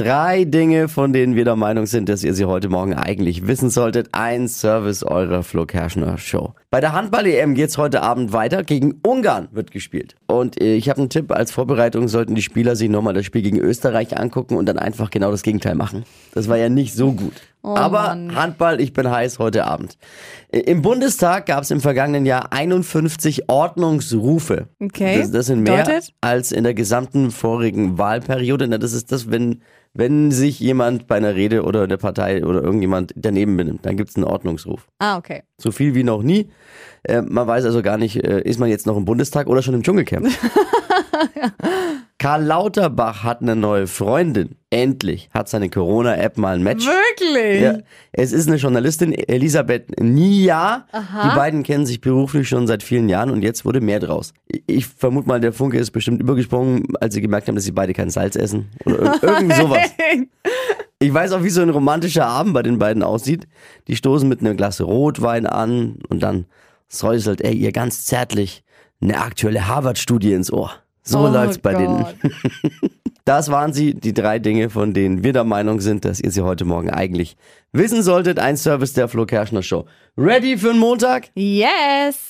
Drei Dinge, von denen wir der Meinung sind, dass ihr sie heute Morgen eigentlich wissen solltet. Ein Service eurer Flo Kerschner Show. Bei der Handball-EM geht's heute Abend weiter. Gegen Ungarn wird gespielt. Und äh, ich habe einen Tipp. Als Vorbereitung sollten die Spieler sich nochmal das Spiel gegen Österreich angucken und dann einfach genau das Gegenteil machen. Das war ja nicht so gut. Oh Aber Mann. Handball, ich bin heiß heute Abend. Im Bundestag gab es im vergangenen Jahr 51 Ordnungsrufe. Okay. Das, das sind mehr Bedeutet? als in der gesamten vorigen Wahlperiode. Na, das ist das, wenn, wenn sich jemand bei einer Rede oder der Partei oder irgendjemand daneben benimmt, dann gibt es einen Ordnungsruf. Ah, okay. So viel wie noch nie. Äh, man weiß also gar nicht, äh, ist man jetzt noch im Bundestag oder schon im Dschungelcamp. Karl Lauterbach hat eine neue Freundin. Endlich hat seine Corona-App mal ein Match. Wirklich? Ja, es ist eine Journalistin, Elisabeth Nia. Die beiden kennen sich beruflich schon seit vielen Jahren und jetzt wurde mehr draus. Ich vermute mal, der Funke ist bestimmt übergesprungen, als sie gemerkt haben, dass sie beide kein Salz essen. Oder ir- irgendwie sowas. Ich weiß auch, wie so ein romantischer Abend bei den beiden aussieht. Die stoßen mit einem Glas Rotwein an und dann säuselt er ihr ganz zärtlich eine aktuelle Harvard-Studie ins Ohr. So Oh läuft's bei denen. Das waren sie, die drei Dinge, von denen wir der Meinung sind, dass ihr sie heute Morgen eigentlich wissen solltet. Ein Service der Flo Kerschner Show. Ready für den Montag? Yes.